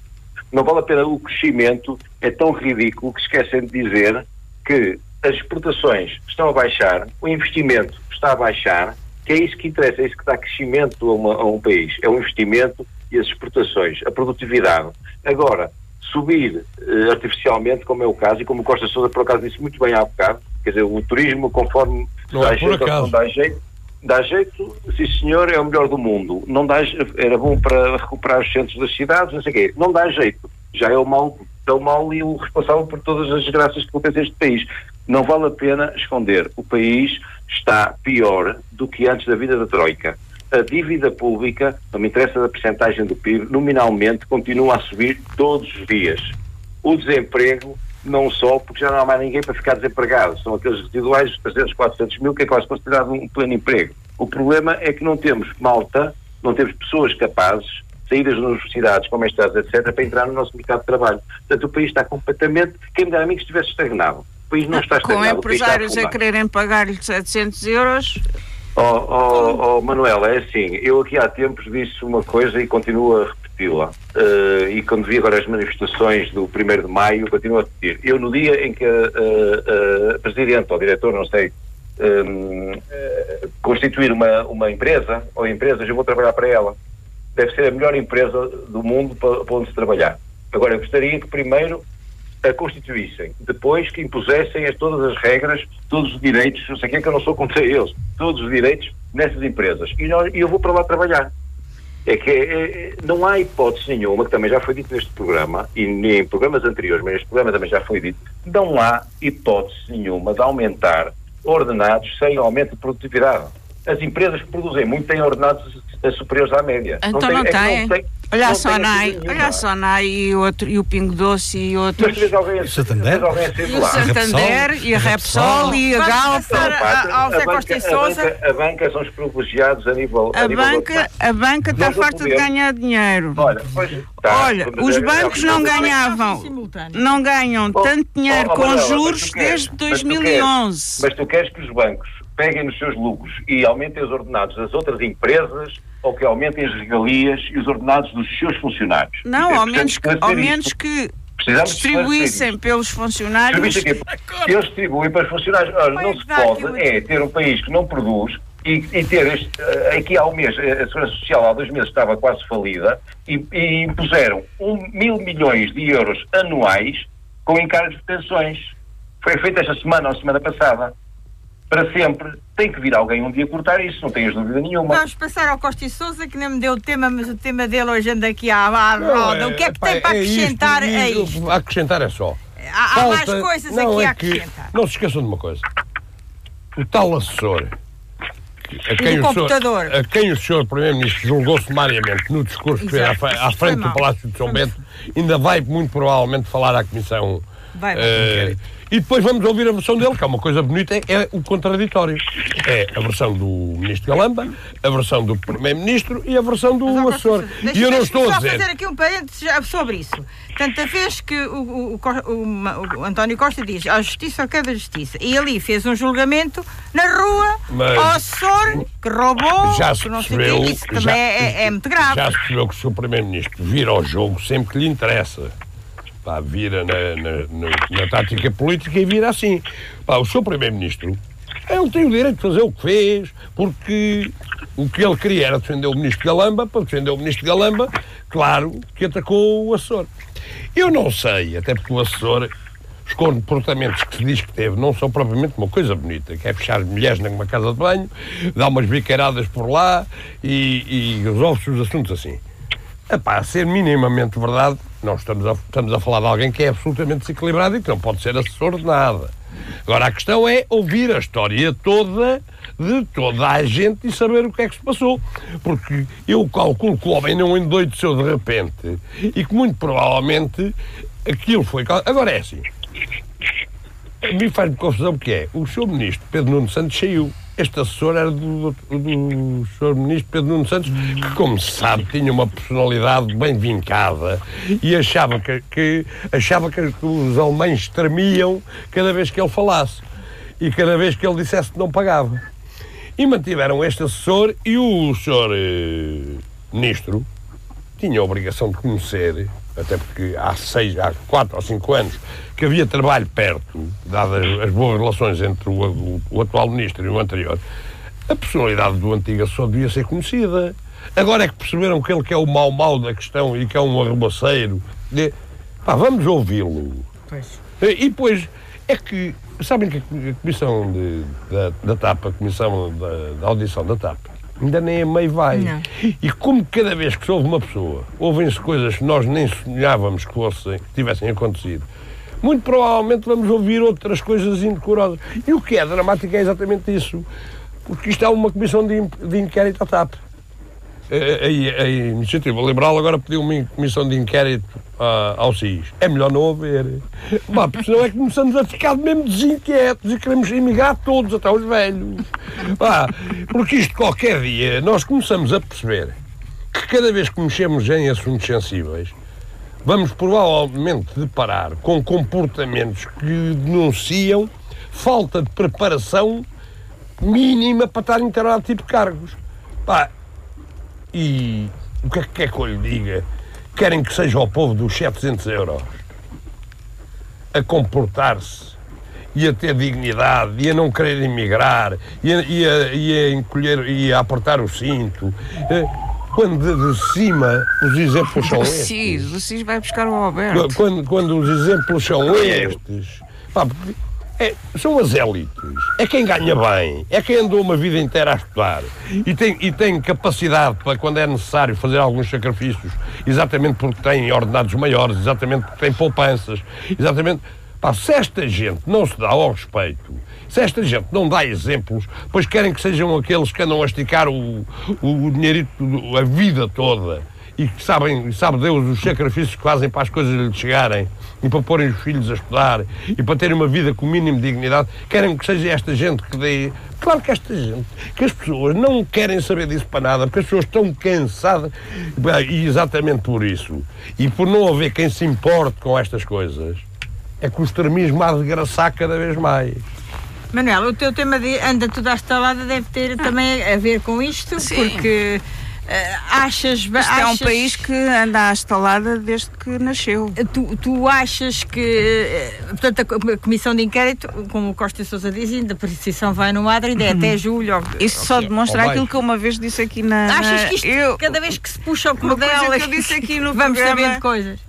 Não vale a pena, o crescimento é tão ridículo que esquecem de dizer que as exportações estão a baixar, o investimento está a baixar, que é isso que interessa, é isso que dá crescimento a, uma, a um país, é o investimento e as exportações, a produtividade. Agora, subir eh, artificialmente, como é o caso, e como o Costa Sousa por acaso disse muito bem há bocado, quer dizer, o turismo conforme Não dá é jeito não dá jeito, dá jeito, sim senhor, é o melhor do mundo. Não dá, era bom para recuperar os centros das cidades, não sei o quê. Não dá jeito. Já é o mal, é o mal e o responsável por todas as desgraças que acontecem neste país. Não vale a pena esconder. O país está pior do que antes da vida da Troika. A dívida pública, não me interessa da percentagem do PIB, nominalmente continua a subir todos os dias. O desemprego não só porque já não há mais ninguém para ficar desempregado. São aqueles residuais, os 300, 400 mil, que é quase considerado um pleno emprego. O problema é que não temos malta, não temos pessoas capazes, saídas das universidades, com mestrados, etc., para entrar no nosso mercado de trabalho. Portanto, o país está completamente, quem me dera a mim que estivesse estagnado. O país não está Com estagnado. país está empresários a afundado. quererem pagar-lhe 700 euros, Oh, oh, oh, Manuel, é assim, eu aqui há tempos disse uma coisa e continuo a Eh, e quando vi agora as manifestações do 1 de maio, continuo a repetir. Eu, no dia em que a, a- a Presidente ou diretor, não sei, hum, eh, constituir uma, uma empresa ou empresas, eu vou trabalhar para ela. Deve ser a melhor empresa do mundo para, para onde se trabalhar. Agora, eu gostaria que primeiro a constituíssem, depois que impusessem as, todas as regras, todos os direitos, não sei o que é que eu não sou contra eles, todos os direitos nessas empresas. E, e eu vou para lá trabalhar. É que é- é- não há hipótese nenhuma, que também já foi dito neste programa, e em programas anteriores, mas neste programa também já foi dito, não há hipótese nenhuma de aumentar ordenados sem aumento de produtividade. As empresas que produzem muito têm ordenados superiores à média. então tem- não é tem. Olha não só tem Nai, olha só Nai e, outro, e o Pingo Doce e outros. Mas alguém, a- Santander? vês alguém a sair E o. Santander e a Repsol e a Galp. a- Zé Costa e a Sousa. banca, a banca são os privilegiados a nível A nível banca, a banca está farta de ganhar dinheiro. Olha, pois, tá, Olha, os é- bancos é- não é- ganhavam, não ganham tanto dinheiro com juros desde mas tu queres- 2011. Mas tu queres que os bancos peguem nos seus lucros e aumentem os ordenados das outras empresas ou que aumentem as regalias e os ordenados dos seus funcionários? Não, é ao menos que, ao menos que Precisamos distribuíssem pelos funcionários. Eles distribuem para os funcionários. Não se pode é ter um país que não produz e, e ter este, eh, aqui há um mês, eh, a Segurança Social há dois meses estava quase falida e, e impuseram um mil milhões de euros anuais com encargos de pensões. Foi feito esta semana ou semana passada. Para sempre. Tem que vir alguém um dia cortar isso, não tenhas dúvida nenhuma. Vamos passar ao Costa e Sousa, que nem me deu o tema, mas o tema dele hoje anda aqui à, à roda. o que é que tem para acrescentar isto, a isto? Acrescentar é só. Há, há mais coisas não, aqui é a acrescentar. Não se esqueçam de uma coisa. O tal assessor. A quem, o senhor, computador. a quem o senhor Primeiro-Ministro julgou sumariamente no discurso que fez à, Exato. à frente do Palácio de São. Bento, ainda vai muito provavelmente falar à Comissão. Vai, vai. eh, e depois vamos ouvir a versão dele, que é uma coisa bonita, é, é o contraditório. É a versão do Ministro Galamba, a versão do Primeiro-Ministro e a versão do Mas, assessor. Deixa- E eu não estou a só dizer. fazer aqui um parênteses sobre isso. Tanta vez que o, o- o o António Costa diz a justiça ao cada justiça. E ali fez um julgamento na rua Mas- ao assessor que roubou, Já se que não sei o percebeu, quê. Isso também já- é, é muito grave. Já se percebeu que o Sr. Primeiro-Ministro vira ao jogo sempre que lhe interessa. Pá, vira na, na- na- tática política e vira assim. Pá, o Sr. Primeiro-Ministro, ele tem o direito de fazer o que fez, porque o que ele queria era defender o Ministro Galamba, para defender o Ministro Galamba, claro que atacou o assessor. Eu não sei, até porque o assessor os comportamentos que se diz que teve não são propriamente uma coisa bonita, que é fechar mulheres numa casa de banho, dar umas biqueiradas por lá e, e resolve-se os assuntos assim. Epá, a ser minimamente verdade, nós estamos a, estamos a falar de alguém que é absolutamente desequilibrado e que não pode ser assessor de nada. Agora, a questão é ouvir a história toda de toda a gente e saber o que é que se passou. Porque eu calculo que o homem não endoideceu de repente e que muito provavelmente aquilo foi... Agora é assim, a mim faz-me confusão porque é, o Sr. Ministro Pedro Nuno Santos saiu. Este assessor era do, do, do Sr. Ministro Pedro Nuno Santos, que, como se sabe, tinha uma personalidade bem vincada e achava que, que- achava que os alemães tremiam cada vez que ele falasse e cada vez que ele dissesse que não pagava. E mantiveram este assessor e o senhor eh, ministro tinha a obrigação de conhecer, até porque há seis, há quatro ou cinco anos que havia trabalho perto, dadas as boas relações entre o, o, o atual ministro e o anterior, a personalidade do antigo assessor devia ser conhecida. Agora é que perceberam que ele que é o mau-mau da questão e que é um arrumaceiro. De... Pá, vamos ouvi-lo. E depois, é que, sabem que a Comissão de, da, da TAP, a Comissão da, da Audição da TAP, ainda nem a meio vai. Não. E como cada vez que se ouve uma pessoa, ouvem-se coisas que nós nem sonhávamos que, fossem, que tivessem acontecido, muito provavelmente vamos ouvir outras coisas indecorosas. E o que é dramático é exatamente isso. Porque isto é uma comissão de, de inquérito à TAP. A, a- Iniciativa Liberal agora pediu uma comissão de inquérito ah, ao SIS. É melhor não haver. Pá, porque senão é que começamos a ficar mesmo desinquietos e queremos emigrar todos, até os velhos. Pá, porque isto qualquer dia nós começamos a perceber que cada vez que mexemos em assuntos sensíveis, vamos provavelmente deparar com comportamentos que denunciam falta de preparação mínima para estar em determinado tipo cargos. Pá, e o que é que quer que eu lhe diga? Querem que seja o povo dos 700 euros a comportar-se e a ter dignidade e a não querer emigrar e a, e a, e a encolher e a apertar o cinto. Eh, Quando de, cima os exemplos são estes. CIS, o CIS vai buscar o Alberto. Quando, quando os exemplos são estes, pá, é- são as élites, é quem ganha bem, é quem andou uma vida inteira a estudar. E tem, e tem capacidade para, quando é necessário, fazer alguns sacrifícios, exatamente porque tem ordenados maiores, exatamente porque tem poupanças, exatamente. Pá, se esta gente não se dá ao respeito, se esta gente não dá exemplos, pois querem que sejam aqueles que andam a esticar o, o, dinheirito a vida toda e que sabem, sabe Deus, os sacrifícios que fazem para as coisas lhes chegarem e para porem os filhos a estudar e para terem uma vida com o mínimo de dignidade, querem que seja esta gente que dê. Claro que esta gente, que as pessoas não querem saber disso para nada, porque as pessoas estão cansadas e exatamente por isso e por não haver quem se importe com estas coisas, é que o extremismo há de graçar cada vez mais. Manuel, o teu tema de anda tudo à estalada deve ter também a ver com isto, Sim. porque achas, Isto é um achas- país que anda à estalada desde que nasceu. Tu, tu achas que, eh, portanto, a co- a comissão de inquérito, como o Costa Sousa diz, ainda a precisão vai no Madre, ainda é até julho. ou- Isso só demonstra aquilo que eu uma vez disse aqui na. Achas que isto, eu, cada vez que se puxa o Uma coisa cordel, que eu disse aqui no vamos programa- sabendo coisas?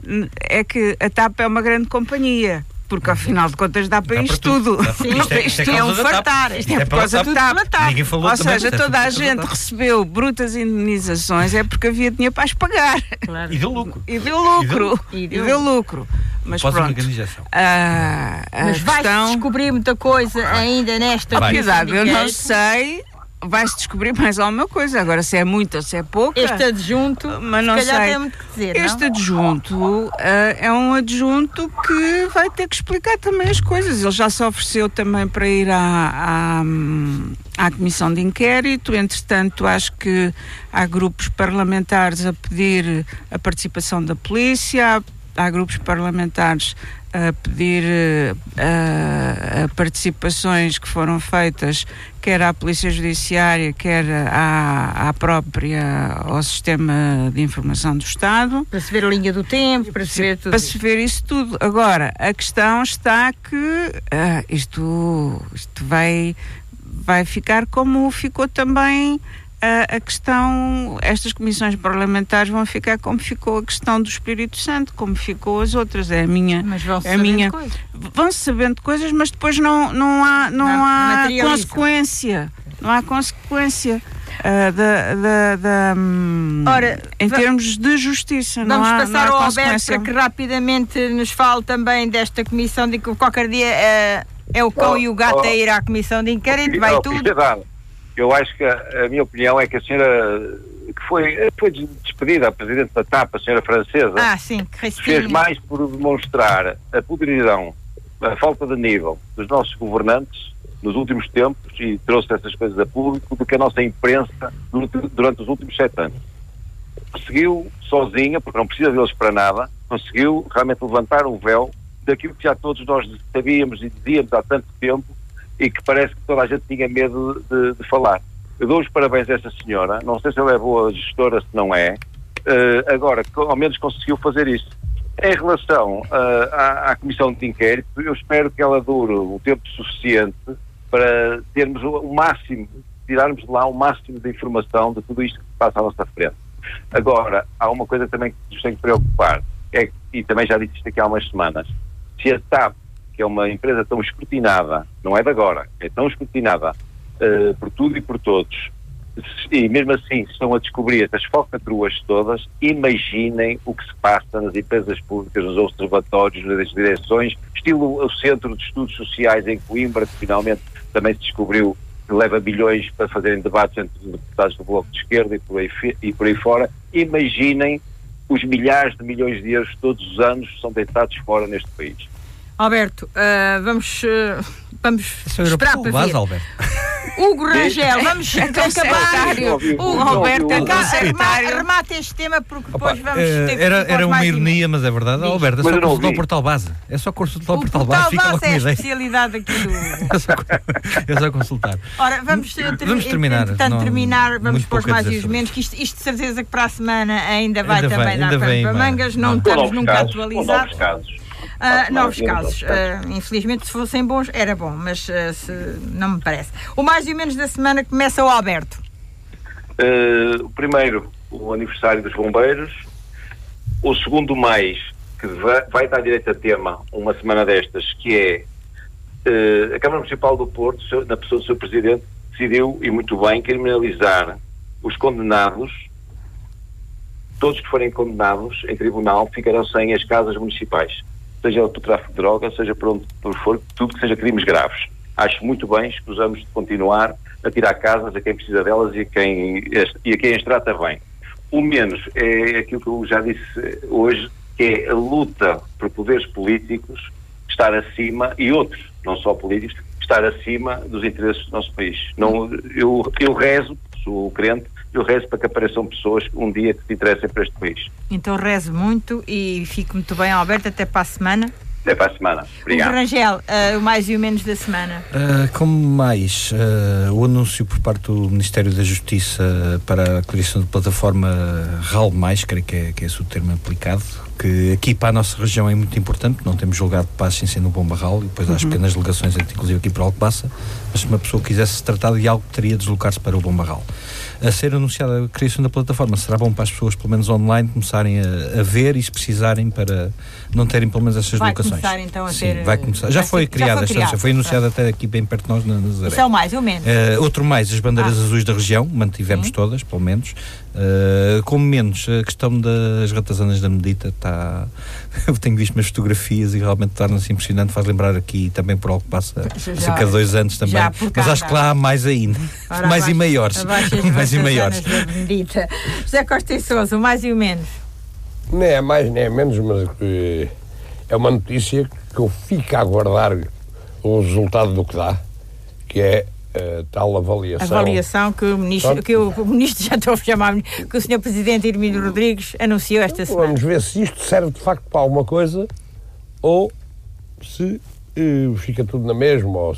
é que a TAP é uma grande companhia. Porque afinal de contas dá para Dá isto tudo. isto é- isto é Isto é um fartar. Isto Isto é é por causa do TAP. Falou Ou também, seja, é toda a gente recebeu brutas indenizações é porque havia dinheiro para as pagar. Claro. E deu lucro. E deu lucro. E E deu- deu, lucro. Mas Após pronto. organização. Ah, a Mas vais questão... descobrir muita coisa ainda nesta Vai. Cuidado, eu não sei. Vai-se descobrir mais alguma coisa. Agora, se é muita ou se é pouca. Este adjunto, Mas não sei. tem muito que dizer, Este não? adjunto ah, é um adjunto que vai ter que explicar também as coisas. Ele já se ofereceu também para ir à, à, à comissão de inquérito. Entretanto, acho que há grupos parlamentares a pedir a participação da polícia, há, grupos parlamentares a pedir eh, a- a participações que foram feitas quer à Polícia Judiciária, quer à, à própria, ao Sistema de Informação do Estado, Para se ver a linha do tempo, para se ver tudo. para se ver isso tudo. Agora, a questão está que ah, isto, isto vai, vai ficar como ficou também ah, a questão, estas comissões parlamentares vão ficar como ficou a questão do Espírito Santo, como ficou as outras. É a minha. Mas vão é a minha. Vão-se sabendo coisas, mas depois não, não há, não Não, há consequência. Não há consequência. ah, da, da, da, hum, Ora, em termos de justiça, não Vamos há, passar não há ao Alberto para que rapidamente nos fale também desta comissão de que qualquer dia eh, é o cão Oh, e o gato oh. a ir à comissão de inquérito, vai Oh, tudo. Eu acho que a, a minha opinião é que a senhora que foi, foi despedida, a presidente da TAP, a senhora francesa, Ah, sim, fez mais por demonstrar a podridão, a falta de nível dos nossos governantes nos últimos tempos e trouxe essas coisas a público do que a nossa imprensa durante, os últimos sete anos. Conseguiu sozinha, porque não precisa deles para nada, conseguiu realmente levantar o véu daquilo que já todos nós sabíamos e dizíamos há tanto tempo e que parece que toda a gente tinha medo de, de falar. Eu dou os parabéns a essa senhora. Não sei se ela é boa gestora, se não é. Uh, agora, ao menos conseguiu fazer isso. Em relação uh, à, à, comissão de inquérito, eu espero que ela dure o tempo suficiente para termos o, o máximo, tirarmos de lá o máximo de informação de tudo isto que passa à nossa frente. Agora, há uma coisa também que nos tem que preocupar, é, e também já disse isto aqui há umas semanas, se a TAP, que é uma empresa tão escrutinada, não é de agora, é tão escrutinada uh, por tudo e por todos, e mesmo assim estão a descobrir estas falcatruas todas, imaginem o que se passa nas empresas públicas, nos observatórios, nas direções, estilo o Centro de Estudos Sociais em Coimbra, que finalmente também se descobriu que leva bilhões para fazerem debates entre os deputados do Bloco de Esquerda e por aí, e por aí fora. Imaginem os milhares de milhões de euros todos os anos são deitados fora neste país. Alberto, uh, vamos, uh, vamos esperar para ver. Alberto. Hugo Rangel, vamos acabar. O Alberto, remate este tema porque depois Opa, vamos eh, ter que Era, era uma ironia, mas é verdade. Diz. Alberto, é só consultar o portal base. É só consultar o, portal base. Fica lá com é a especialidade aqui do. é, só, é só consultar. Ora, vamos, ter, vamos terminar. Portanto, terminar, vamos pôr mais e os menos, que isto, isto de certeza que para a semana ainda vai ainda também dar para mangas. Não estamos nunca atualizados. Uh, novos casos. Uh, infelizmente, se fossem bons, era bom, mas uh, se, não me parece. O mais e o menos da semana começa o Alberto. o primeiro, o aniversário dos bombeiros. O segundo, mais, que vai, vai dar direito a tema uma semana destas, que é a Câmara Municipal do Porto, na pessoa do seu presidente, decidiu, e muito bem, criminalizar os condenados todos que forem condenados em tribunal ficarão sem as casas municipais seja por tráfico de drogas, seja por onde por for, tudo que seja crimes graves. Acho muito bem, escusamos de continuar a tirar casas a quem precisa delas e a quem, e a quem as trata bem. O menos é aquilo que eu já disse hoje, que é a luta por poderes políticos estar acima, e outros, não só políticos, estar acima dos interesses do nosso país. Não, eu, eu rezo, sou crente, eu rezo para que apareçam pessoas um dia que se interessem para este país. Então rezo muito e fico muito bem, Alberto, até para a semana. Até para a semana. Obrigado. O Rangel, uh, o mais e o menos da semana. Uh, como mais, uh, o anúncio por parte do Ministério da Justiça para a criação de plataforma RAL, creio que é, que é esse o termo aplicado, que aqui para a nossa região é muito importante, não temos julgado passos sem ser no Bomba RAL, e depois uhum. há pequenas delegações, inclusive aqui para Alcobaça, mas se uma pessoa quisesse se tratar de algo, teria de deslocar-se para o Bomba RAL a ser anunciada a criação da plataforma, será bom para as pessoas, pelo menos online, começarem a, a ver e se precisarem para não terem pelo menos essas vai locações. Começar, então, a Sim, ter, vai começar. Já foi criada, já foi, criado, foi anunciada até aqui bem perto de nós, na Nazaré. Isso é o mais ou menos. Uh, outro mais, as bandeiras ah. azuis da região, mantivemos Sim. todas, pelo menos. Uh, como menos, a questão das ratazanas da medita está. Eu tenho visto umas fotografias e realmente torna-se impressionante, faz lembrar aqui também por algo que passa já, cerca de dois anos também. Mas acho que lá há mais ainda. Ora, mais abaixo, e maiores. mais e maiores. José Costa e Souza, o mais e o menos. Nem é mais nem é menos, mas é uma notícia que eu fico a aguardar o resultado do que dá, que é uh, tal avaliação. Avaliação que o ministro, que o, ministro já estou a chamar, que o senhor Presidente Hermínio Rodrigues anunciou esta semana. Vamos ver se isto serve de facto para alguma coisa ou se uh, fica tudo na mesma, ou,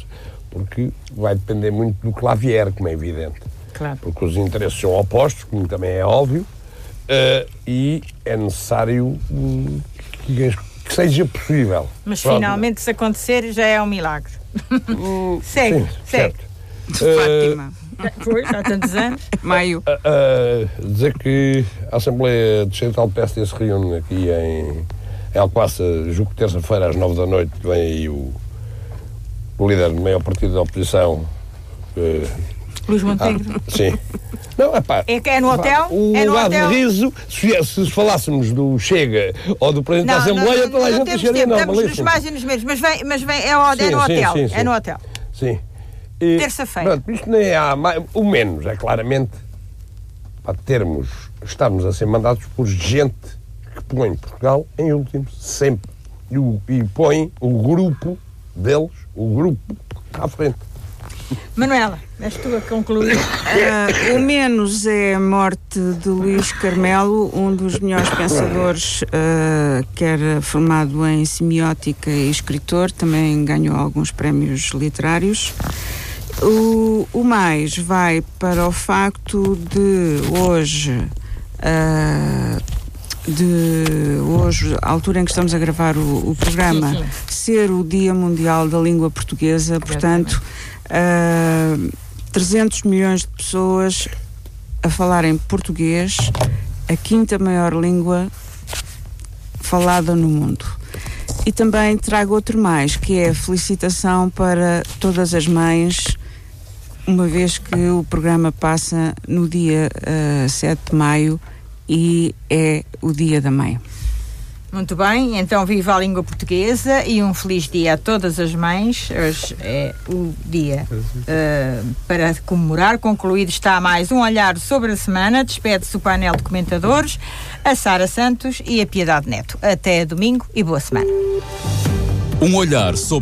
porque vai depender muito do que lá vier, como é evidente. Claro. Porque os interesses são opostos, como também é óbvio, uh, e é necessário que, que, seja possível. Mas Pronto. finalmente, se acontecer, já é um milagre. Hum, segue, segue. Fátima. Foi, há tantos anos. Maio. Uh, uh, dizer que a Assembleia Distrital de PSD se reúne aqui em, em Alcoaça, julgo que terça-feira às nove da noite, vem aí o, o líder do maior partido da oposição. Uh, Luís Montenegro. Ah, sim. Não, epá, é, é no hotel? O é no lugar hotel? de riso, se, se, falássemos do Chega ou do Presidente não, da Assembleia, não, não, toda a gente acharia não. Estamos nos mais e nos menos, mas vem, mas vem é, o, sim, é no hotel. Sim, sim, é no hotel. Sim. Terça-feira. Isto nem há mais, o menos, é claramente para termos, estamos a ser mandados por gente que põe Portugal em últimos, sempre. E, e põe o grupo deles, o grupo, à frente. Manuela, és tu a concluir. Uh, o menos é a morte de Luís Carmelo, um dos melhores pensadores, uh, que era formado em semiótica e escritor, também ganhou alguns prémios literários. O, o mais vai para o facto de hoje, uh, de hoje, a altura em que estamos a gravar o, o programa, Sim, sim. ser o Dia Mundial da Língua Portuguesa, portanto, uh, 300 milhões de pessoas a falarem português, a quinta maior língua falada no mundo. E também trago outro mais, que é a felicitação para todas as mães, uma vez que o programa passa no dia uh, 7 de maio e é o Dia da Mãe. Muito bem, então viva a língua portuguesa e um feliz dia a todas as mães. Hoje é o dia uh, para comemorar. Concluído está mais um olhar sobre a semana. Despede-se o painel de comentadores, a Sara Santos e a Piedade Neto. Até domingo e boa semana. Um olhar sobre